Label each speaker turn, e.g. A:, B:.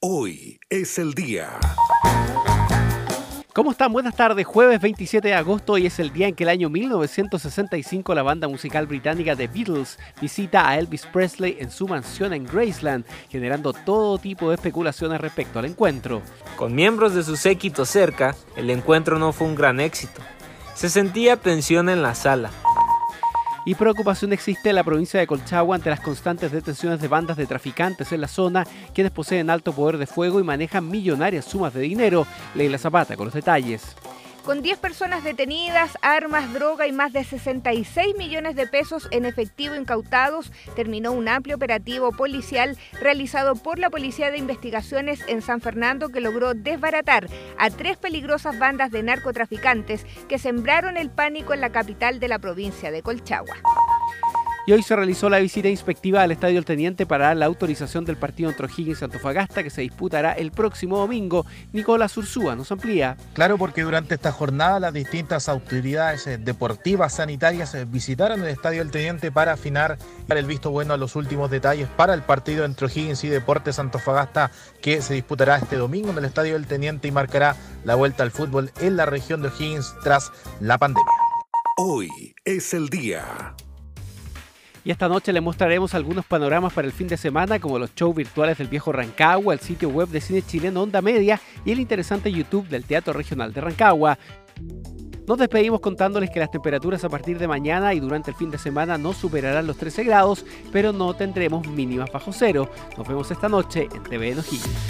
A: Hoy es el día.
B: ¿Cómo están? Buenas tardes. Jueves 27 de agosto y es el día en que el año 1965 la banda musical británica The Beatles visita a Elvis Presley en su mansión en Graceland, generando todo tipo de especulaciones respecto al encuentro.
C: Con miembros de su séquito cerca, el encuentro no fue un gran éxito. Se sentía tensión en la sala,
B: y preocupación existe en la provincia de Colchagua ante las constantes detenciones de bandas de traficantes en la zona, quienes poseen alto poder de fuego y manejan millonarias sumas de dinero. Leila Zapata con los detalles.
D: Con 10 personas detenidas, armas, droga y más de 66 millones de pesos en efectivo incautados, terminó un amplio operativo policial realizado por la Policía de Investigaciones en San Fernando que logró desbaratar a tres peligrosas bandas de narcotraficantes que sembraron el pánico en la capital de la provincia de Colchagua.
B: Y hoy se realizó la visita inspectiva al Estadio El Teniente para la autorización del partido entre O'Higgins y Antofagasta que se disputará el próximo domingo. Nicolás Ursúa nos amplía.
E: Claro, porque durante esta jornada las distintas autoridades eh, deportivas, sanitarias eh, visitaron el Estadio El Teniente para afinar el visto bueno a los últimos detalles para el partido entre O'Higgins y Deportes Antofagasta que se disputará este domingo en el Estadio El Teniente y marcará la vuelta al fútbol en la región de O'Higgins tras la pandemia.
A: Hoy es el día.
B: Y esta noche le mostraremos algunos panoramas para el fin de semana, como los shows virtuales del viejo Rancagua, el sitio web de cine chileno Onda Media y el interesante YouTube del Teatro Regional de Rancagua. Nos despedimos contándoles que las temperaturas a partir de mañana y durante el fin de semana no superarán los 13 grados, pero no tendremos mínimas bajo cero. Nos vemos esta noche en TV O'Higgins.